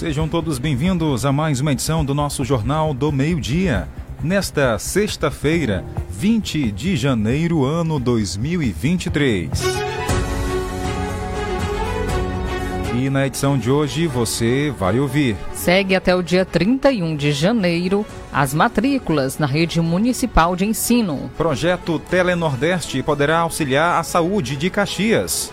Sejam todos bem-vindos a mais uma edição do nosso Jornal do Meio-Dia. Nesta sexta-feira, 20 de janeiro, ano 2023. E na edição de hoje você vai ouvir. Segue até o dia 31 de janeiro as matrículas na rede municipal de ensino. Projeto Telenordeste poderá auxiliar a saúde de Caxias.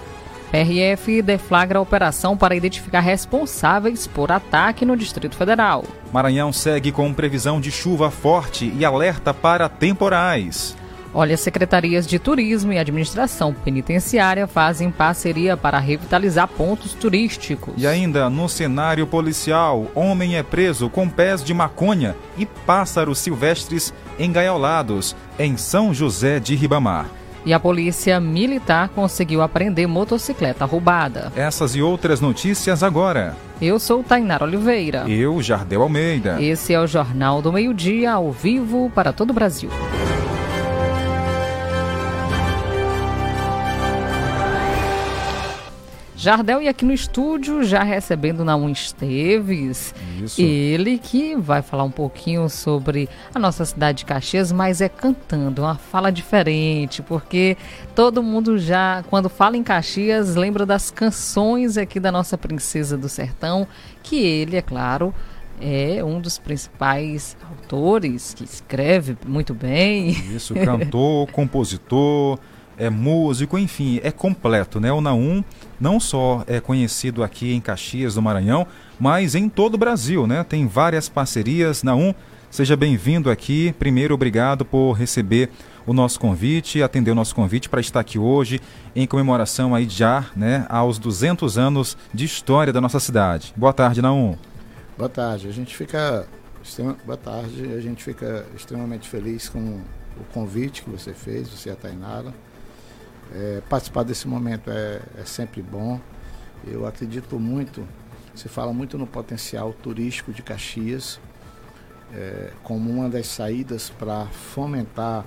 PRF deflagra a operação para identificar responsáveis por ataque no Distrito Federal. Maranhão segue com previsão de chuva forte e alerta para temporais. Olha, secretarias de turismo e administração penitenciária fazem parceria para revitalizar pontos turísticos. E ainda no cenário policial, homem é preso com pés de maconha e pássaros silvestres engaiolados em São José de Ribamar. E a polícia militar conseguiu apreender motocicleta roubada. Essas e outras notícias agora. Eu sou Tainara Oliveira. Eu, Jardel Almeida. Esse é o Jornal do Meio-Dia, ao vivo para todo o Brasil. Jardel e aqui no estúdio, já recebendo Naum Esteves. Isso. Ele que vai falar um pouquinho sobre a nossa cidade de Caxias, mas é cantando, uma fala diferente, porque todo mundo já, quando fala em Caxias, lembra das canções aqui da nossa Princesa do Sertão, que ele, é claro, é um dos principais autores que escreve muito bem. Isso, cantor, compositor é músico, enfim, é completo, né? O Naum não só é conhecido aqui em Caxias do Maranhão, mas em todo o Brasil, né? Tem várias parcerias. Naum, seja bem-vindo aqui. Primeiro, obrigado por receber o nosso convite, atender o nosso convite para estar aqui hoje em comemoração aí já, né, aos 200 anos de história da nossa cidade. Boa tarde, Naum. Boa tarde. A gente fica boa tarde. A gente fica extremamente feliz com o convite que você fez, você e a Tainara. É, participar desse momento é, é, sempre bom. Eu acredito muito, se fala muito no potencial turístico de Caxias, é, como uma das saídas para fomentar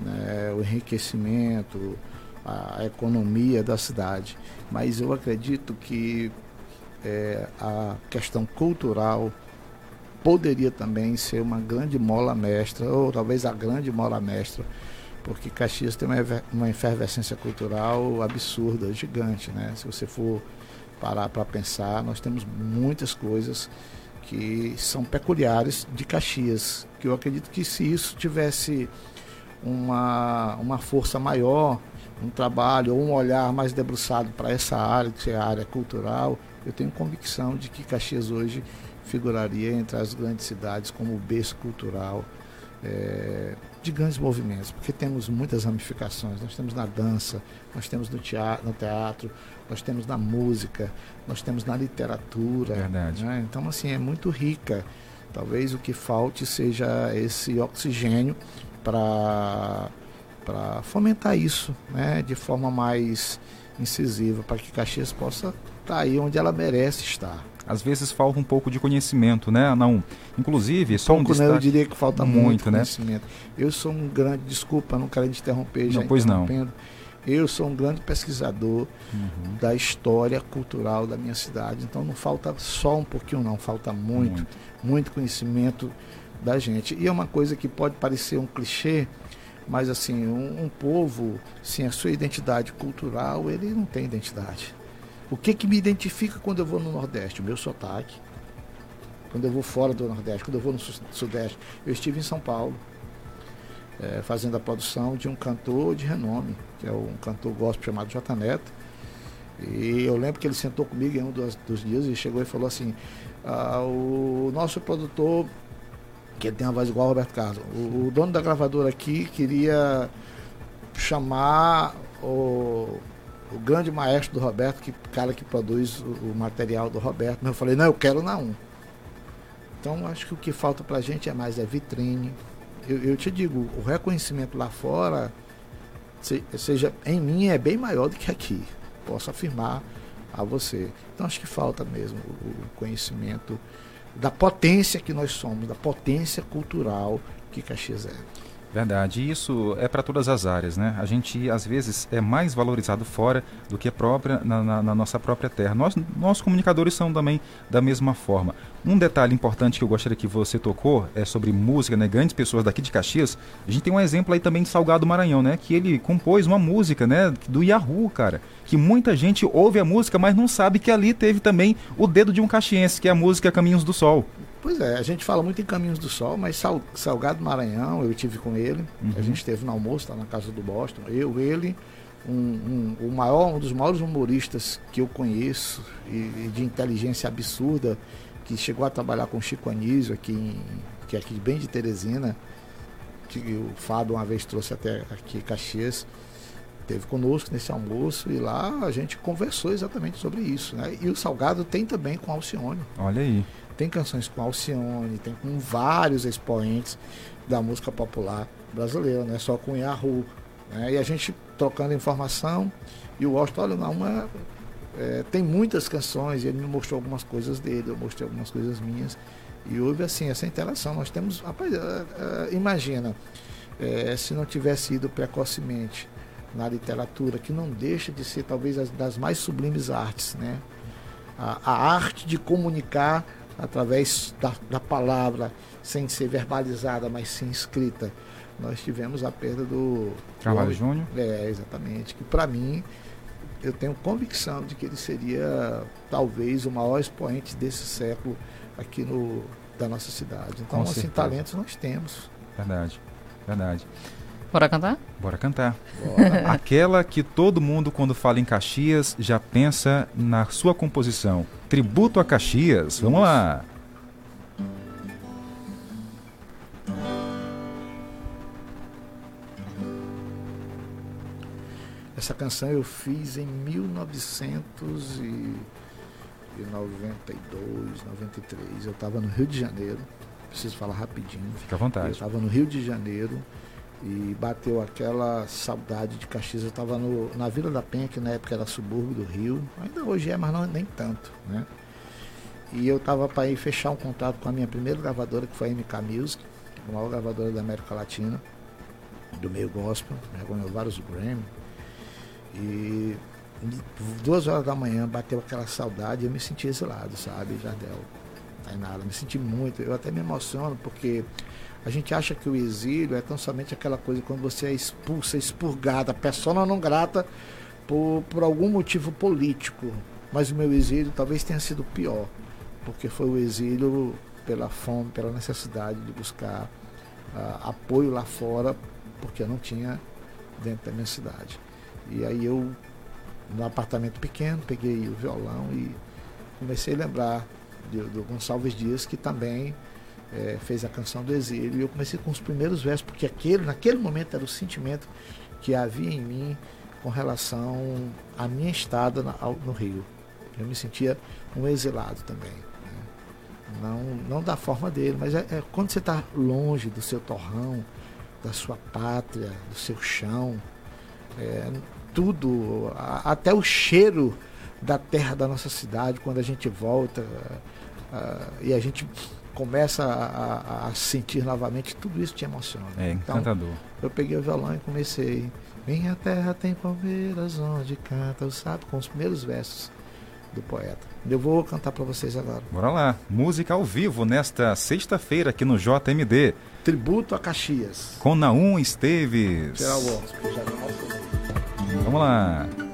né, o enriquecimento, a, economia da cidade. Mas eu acredito que é, a questão cultural poderia também ser uma grande mola mestra, ou talvez a grande mola mestra porque Caxias tem uma, uma efervescência cultural absurda, gigante, né? Se você for parar para pensar, nós temos muitas coisas que são peculiares de Caxias, que eu acredito que se isso tivesse uma, uma força maior, um trabalho ou um olhar mais debruçado para essa área, que é a área cultural, eu tenho convicção de que Caxias hoje figuraria entre as grandes cidades como berço cultural. É, de grandes movimentos, porque temos muitas ramificações. Nós temos na dança, nós temos no teatro, no teatro nós temos na música, nós temos na literatura. Verdade. Né? Então, assim, é muito rica. Talvez o que falte seja esse oxigênio para fomentar isso, né, de forma mais incisiva, para que Caxias possa estar tá aí onde ela merece estar às vezes falta um pouco de conhecimento, né? Não, inclusive, só um pouco, destaque... Né? Eu diria que falta muito, muito né? conhecimento. Eu sou um grande, desculpa, não quero te interromper, já não, pois não. Eu sou um grande pesquisador uhum. da história cultural da minha cidade, então não falta só um pouquinho não, falta muito, muito, muito conhecimento da gente. E é uma coisa que pode parecer um clichê, mas assim, um, um povo sem a sua identidade cultural, ele não tem identidade. O que, que me identifica quando eu vou no Nordeste? O meu sotaque. Quando eu vou fora do Nordeste, quando eu vou no Sudeste. Eu estive em São Paulo, é, fazendo a produção de um cantor de renome, que é um cantor gospel chamado J Neto. E eu lembro que ele sentou comigo em um dos, dos dias e chegou e falou assim: ah, o nosso produtor, que tem uma voz igual ao Roberto Carlos, o, o dono da gravadora aqui queria chamar o o grande maestro do Roberto, que cara que produz o, o material do Roberto. Mas eu falei, não, eu quero na um. Então acho que o que falta para a gente é mais é vitrine. Eu, eu, te digo, o reconhecimento lá fora, se, seja em mim, é bem maior do que aqui. Posso afirmar a você. Então acho que falta mesmo o, o conhecimento da potência que nós somos, da potência cultural que Caxias é. Verdade, e isso é para todas as áreas, né? A gente às vezes é mais valorizado fora do que própria na, na, na, nossa própria terra. Nós, nós comunicadores são também da mesma forma. Um detalhe importante que eu gostaria que você tocou é sobre música, né? Grandes pessoas daqui de Caxias. A gente tem um exemplo aí também de Salgado Maranhão, né? Que ele compôs uma música, né? Do Yahoo, cara. Que muita gente ouve a música, mas não sabe que ali teve também o dedo de um caxiense, que é a música Caminhos do Sol. Pois é, a gente fala muito em Caminhos do Sol, mas Sal, Salgado Maranhão, eu tive com ele, uhum. a gente esteve no almoço, tá na casa do Boston, eu, ele, um, um, o maior, um dos maiores humoristas que eu conheço, e, e, de inteligência absurda, que chegou a trabalhar com Chico Anísio, aqui em, que é aqui bem de Teresina, que o Fábio uma vez trouxe até aqui Caxias, teve conosco nesse almoço e lá a gente conversou exatamente sobre isso. Né? E o Salgado tem também com Alcione. Olha aí. Tem canções com Alcione, tem com vários expoentes da música popular brasileira, não é só com Yahoo. Né? E a gente trocando informação e o Washington, olha, uma, é, tem muitas canções e ele me mostrou algumas coisas dele, eu mostrei algumas coisas minhas. E houve assim essa interação. Nós temos, rapaz, uh, uh, imagina, é, se não tivesse ido precocemente na literatura, que não deixa de ser talvez as, das mais sublimes artes, né? A, a arte de comunicar através da, da palavra, sem ser verbalizada, mas sim escrita. Nós tivemos a perda do. Carvalho Júnior? É, exatamente. Que para mim, eu tenho convicção de que ele seria talvez o maior expoente desse século aqui no, da nossa cidade. Então, assim, talentos nós temos. Verdade, verdade. Bora cantar? Bora cantar. Bora. Aquela que todo mundo, quando fala em Caxias, já pensa na sua composição. Tributo a Caxias. Vamos lá. Essa canção eu fiz em 1992, 93. Eu estava no Rio de Janeiro. Preciso falar rapidinho. Fica à vontade. Eu estava no Rio de Janeiro e bateu aquela saudade de Caxias. Eu estava na Vila da Penha, que na época era subúrbio do Rio, ainda hoje é, mas não nem tanto, né? E eu estava para ir fechar um contrato com a minha primeira gravadora, que foi a MK Music, a maior gravadora da América Latina, do meio gospel, né? ganhou vários Grammy. E duas horas da manhã bateu aquela saudade e eu me senti exilado, sabe, Jardel? Tainara, me senti muito, eu até me emociono porque a gente acha que o exílio é tão somente aquela coisa quando você é expulsa, expurgada, persona não grata por, por algum motivo político. Mas o meu exílio talvez tenha sido pior, porque foi o exílio pela fome, pela necessidade de buscar uh, apoio lá fora, porque eu não tinha dentro da minha cidade. E aí eu, no apartamento pequeno, peguei o violão e comecei a lembrar do Gonçalves Dias, que também é, fez a canção do exílio. E eu comecei com os primeiros versos, porque aquele, naquele momento era o sentimento que havia em mim com relação à minha estada no Rio. Eu me sentia um exilado também. Né? Não, não da forma dele, mas é, é quando você está longe do seu torrão, da sua pátria, do seu chão, é, tudo, a, até o cheiro da terra da nossa cidade, quando a gente volta e a gente começa a, a, sentir novamente, tudo isso te emociona. É então, encantador. Eu peguei o violão e comecei. Minha terra tem palmeiras onde canta o sabe com os primeiros versos do poeta. Eu vou cantar para vocês agora. Bora lá. Música ao vivo nesta sexta-feira aqui no JMD. Tributo a Caxias. Com Naum Esteves. Geral Vamos lá.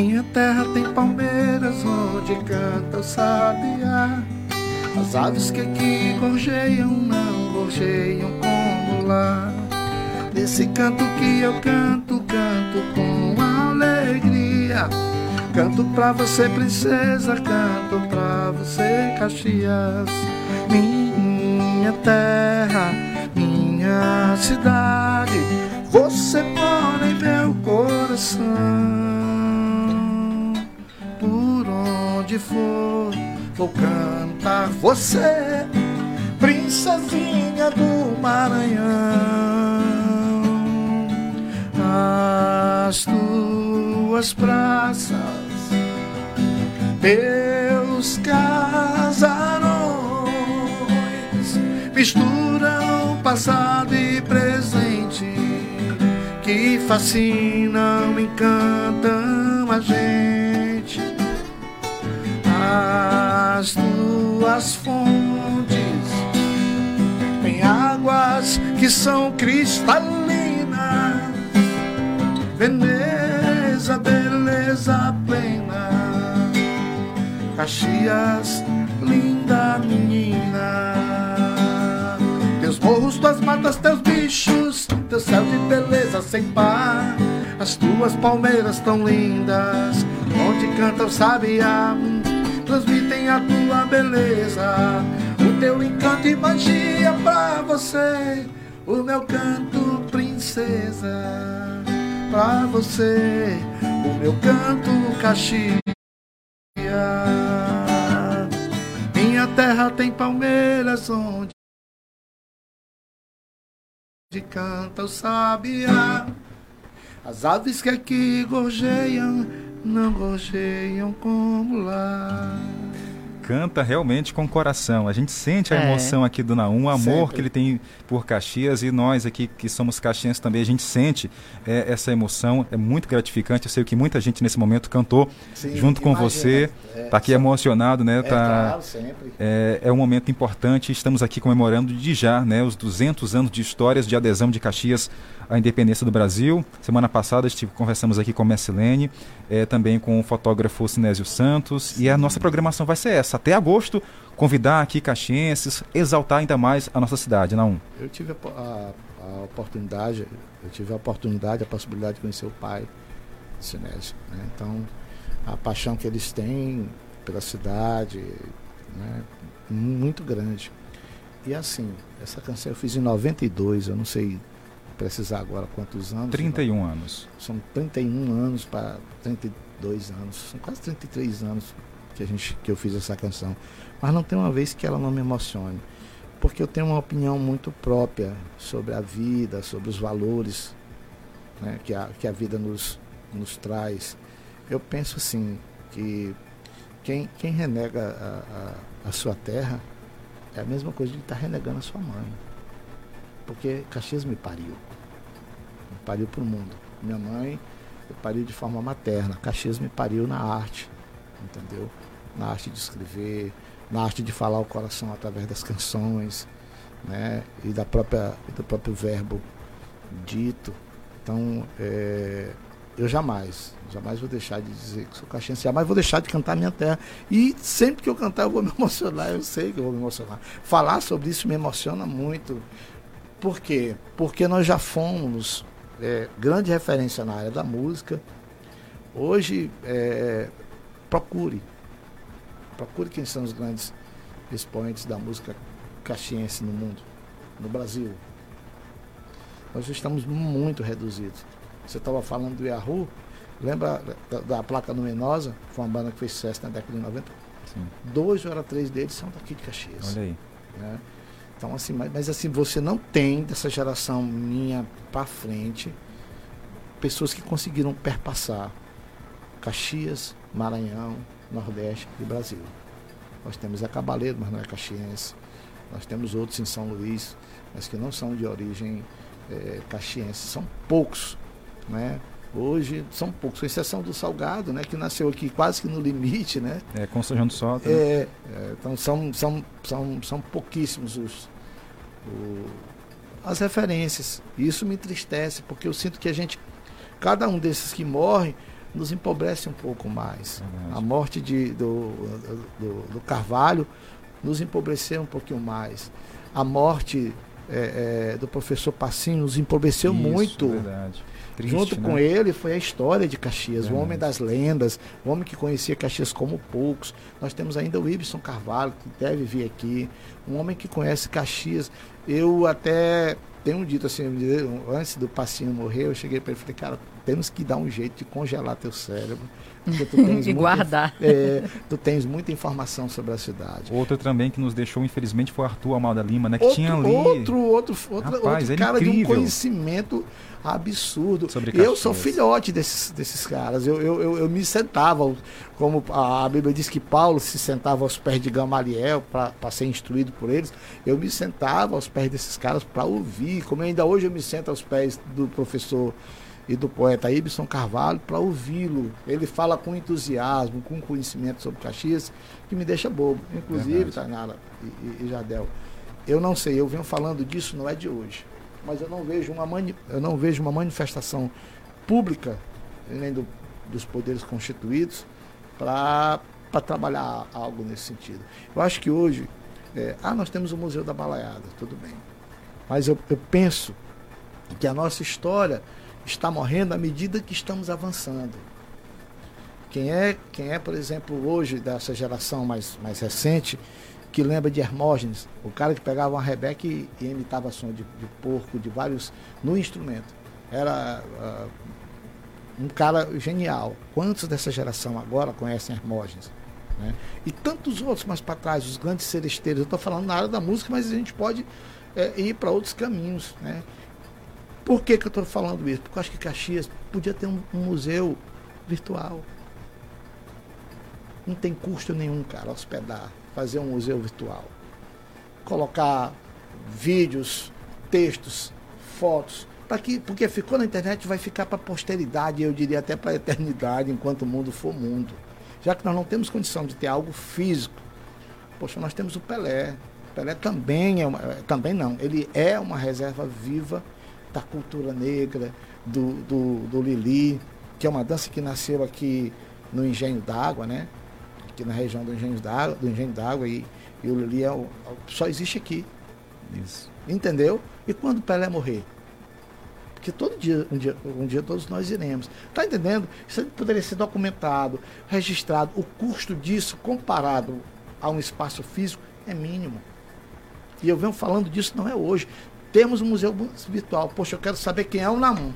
Minha terra tem palmeiras onde canta o sabiá. As aves que aqui gorjeiam não gorjeiam como lá. Nesse canto que eu canto, canto com alegria. Canto pra você, princesa, canto pra você, Caxias. Minha terra, minha cidade, você mora em meu coração. Onde for, vou cantar você, princesinha do Maranhão. As tuas praças Meus casarões misturam passado e presente que fascinam, encantam a gente. As tuas fontes têm águas que são cristalinas, Veneza, beleza plena, Caxias, linda menina. Teus morros, tuas matas, teus bichos, teu céu de beleza sem par. As tuas palmeiras tão lindas, onde canta o sabiá, transmitem a tua beleza, o teu encanto e magia pra você, o meu canto, princesa, pra você, o meu canto, Caxias. Minha terra tem palmeiras onde de canta o sabiá. As aves que aqui gorjeiam, não gorjeiam como lá. Canta realmente com o coração. A gente sente a É. emoção aqui do Naum, o amor Sempre. que ele tem por Caxias e nós aqui que somos caxienses também, a gente sente é, essa emoção. É muito gratificante. Eu sei que muita gente nesse momento cantou Sim, junto com imagina. você. É, Tá aqui emocionado, né? É, tá, claro, sempre. É, é um momento importante. Estamos aqui comemorando de já né, os 200 anos de histórias de adesão de Caxias à independência do Brasil. Semana passada estive, conversamos aqui com a Messilene, é, também com o fotógrafo Sinésio Santos. E a nossa programação vai ser essa. Até agosto, convidar aqui caxienses, exaltar ainda mais a nossa cidade, não? Eu tive a, a- a oportunidade, eu tive a oportunidade, a possibilidade de conhecer o pai de Sinésio. Né? Então, a paixão que eles têm pela cidade, né? muito grande. E assim, essa canção eu fiz em 92, eu não sei precisar agora quantos anos. 31 anos. São 31 anos para 32 anos, são quase 33 anos que, a gente, que eu fiz essa canção. Mas não tem uma vez que ela não me emocione, porque eu tenho uma opinião muito própria sobre a vida, sobre os valores né, que, a, que a vida nos, nos traz. Eu penso assim, que quem, quem renega a, a, a sua terra é a mesma coisa de estar renegando a sua mãe. Porque Caxias me pariu. Me pariu para o mundo. Minha mãe me pariu de forma materna. Caxias me pariu na arte, entendeu? Na arte de escrever, na arte de falar o coração através das canções, né? E da própria, do próprio verbo dito. Então, é, eu jamais, jamais vou deixar de dizer que sou caxiense, jamais vou deixar de cantar minha terra. E sempre que eu cantar eu vou me emocionar, eu sei que eu vou me emocionar. Falar sobre isso me emociona muito. Por quê? Porque nós já fomos é, grande referência na área da música. Hoje, é, procure. Procure quem são os grandes expoentes da música caxiense no mundo, no Brasil. Nós estamos muito reduzidos. Você estava falando do Yahoo, lembra da, da placa luminosa? Foi uma banda que fez sucesso na década de 90. Sim. Dois ou três deles são daqui de Caxias. Olha aí. né? Então, assim, mas, mas assim, você não tem dessa geração minha para frente pessoas que conseguiram perpassar Caxias, Maranhão, Nordeste e Brasil. Nós temos a Cabaleiro, mas não é caxiense. Nós temos outros em São Luís, mas que não são de origem eh, caxiense. São poucos, né? Hoje são poucos, com exceção do Salgado, né? Que nasceu aqui quase que no limite, né? É, João do Sota. né? É, é, então são, são, são, são pouquíssimos os, o- as referências. Isso me entristece, porque eu sinto que a gente, cada um desses que morre, nos empobrece um pouco mais. Verdade. A morte de, do, do, do Carvalho nos empobreceu um pouquinho mais. A morte é, é, do professor Passinho nos empobreceu Isso, muito. Verdade. Triste, Junto né? com ele foi a história de Caxias, o Verdade. homem das lendas, o homem que conhecia Caxias como poucos. Nós temos ainda o Ibson Carvalho, que deve vir aqui, um homem que conhece Caxias. Eu até tenho dito assim, antes do Passinho morrer, eu cheguei para ele e falei, cara, temos que dar um jeito de congelar teu cérebro. Porque tu tens e muita, guardar. É, tu tens muita informação sobre a cidade. Outro também que nos deixou, infelizmente, foi o Arthur Amalda Lima, né? Que outro, tinha ali. Outro, outro, outro, Rapaz, outro é cara de um conhecimento absurdo. Sobre eu sou filhote desses, desses caras. Eu, eu, eu, eu me sentava, como a a Bíblia diz que Paulo se sentava aos pés de Gamaliel para ser instruído por eles. Eu me sentava aos pés desses caras para ouvir. Como ainda hoje eu me sento aos pés do professor e do poeta Ibson Carvalho para ouvi-lo. Ele fala com entusiasmo, com conhecimento sobre Caxias, que me deixa bobo. Inclusive. Tainara e, e, e Jadel, eu não sei, eu venho falando disso, não é de hoje. Mas eu não vejo uma, mani eu não vejo uma manifestação pública, nem do, dos poderes constituídos, para trabalhar algo nesse sentido. Eu acho que hoje, é, ah, nós temos o Museu da Balaiada, tudo bem. Mas eu, eu penso que a nossa história está morrendo à medida que estamos avançando. Quem é, quem é, por exemplo, hoje dessa geração mais, mais recente, que lembra de Hermógenes, o cara que pegava uma rebeca e, e imitava som de, de porco, de vários, no instrumento. Era ah, um cara genial. Quantos dessa geração agora conhecem Hermógenes? né? E tantos outros mais para trás, os grandes seresteiros. Eu estou falando na área da música, mas a gente pode é, ir para outros caminhos. Né? Por que, que eu estou falando isso? Porque eu acho que Caxias podia ter um, um museu virtual. Não tem custo nenhum, cara, hospedar, fazer um museu virtual. Colocar vídeos, textos, fotos, para que, porque ficou na internet vai ficar para a posteridade, eu diria até para a eternidade, enquanto o mundo for mundo. Já que nós não temos condição de ter algo físico, poxa, nós temos o Pelé. O Pelé também é uma, também não, ele é uma reserva viva da cultura negra, do, do, do Lili, que é uma dança que nasceu aqui no Engenho d'Água, né? Aqui na região do Engenho d'Água, do Engenho d'Água e, e o Lili é o- só existe aqui, Isso. entendeu? E quando o Pelé morrer? Porque todo dia, um dia, um dia todos nós iremos. Tá entendendo? Isso poderia ser documentado, registrado. O custo disso, comparado a um espaço físico, é mínimo. E eu venho falando disso não é hoje. Temos um museu virtual. Poxa, eu quero saber quem é o Naum.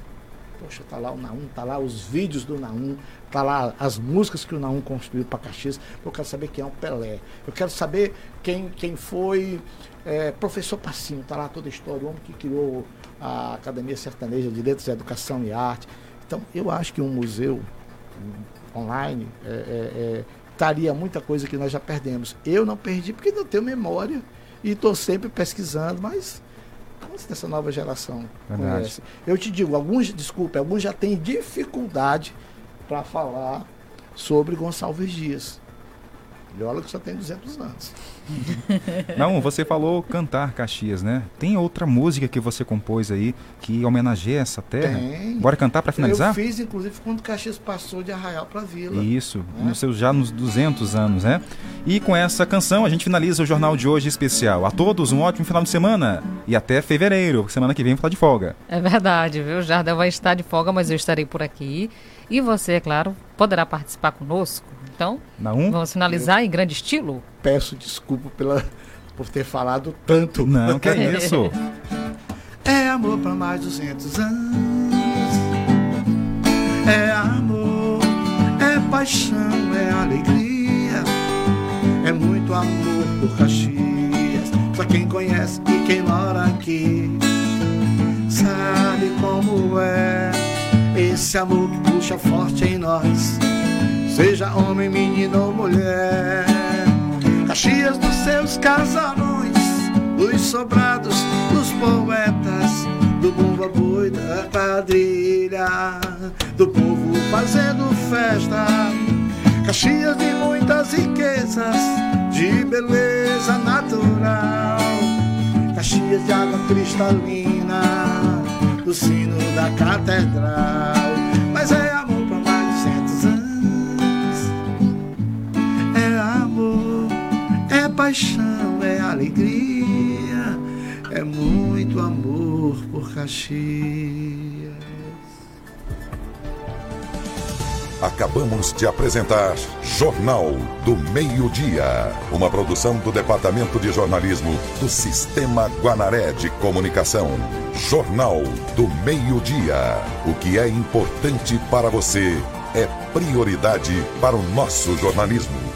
Poxa, tá lá o Naum, tá lá os vídeos do Naum, tá lá as músicas que o Naum construiu para Caxias. Eu quero saber quem é o Pelé. Eu quero saber quem, quem foi é, professor Passinho, tá lá toda a história, o homem que criou a Academia Sertaneja de Letras, Educação e Arte. Então, eu acho que um museu online é, é, é, estaria muita coisa que nós já perdemos. Eu não perdi porque não tenho memória e estou sempre pesquisando, mas quantos dessa nova geração Verdade. conhece? Eu te digo, alguns, desculpe, alguns já têm dificuldade para falar sobre Gonçalves Dias. Olha que só tem 200 anos. Não, você falou cantar Caxias, né? Tem outra música que você compôs aí que homenageia essa terra? Tem. Bora cantar para Eu finalizar? fiz, inclusive, quando Caxias passou de Arraial para Vila. Isso, Né? nos seus, já nos 200 anos, né? E com essa canção a gente finaliza o jornal de hoje especial. A todos um ótimo final de semana e até fevereiro, semana que vem falar de folga. É verdade, viu? O Jardel vai estar de folga, mas eu estarei por aqui. E você, é claro, poderá participar conosco. Então, Na um? vamos finalizar em grande estilo? Peço desculpa pela, por ter falado tanto. Não, que é isso. É amor para mais 200 anos. É amor, é paixão, é alegria. É muito amor por Caxias. Só quem conhece e quem mora aqui sabe como é esse amor que puxa forte em nós. Seja homem, menino ou mulher. Caxias dos seus casarões, dos sobrados, dos poetas, do bumba boi da quadrilha, do povo fazendo festa. Caxias de muitas riquezas, de beleza natural. Caxias de água cristalina, do sino da catedral. Mas é amor paixão, é alegria, é muito amor por Caxias. Acabamos de apresentar Jornal do Meio-Dia, uma produção do Departamento de Jornalismo do Sistema Guanaré de Comunicação. Jornal do Meio-Dia. O que é importante para você é prioridade para o nosso jornalismo.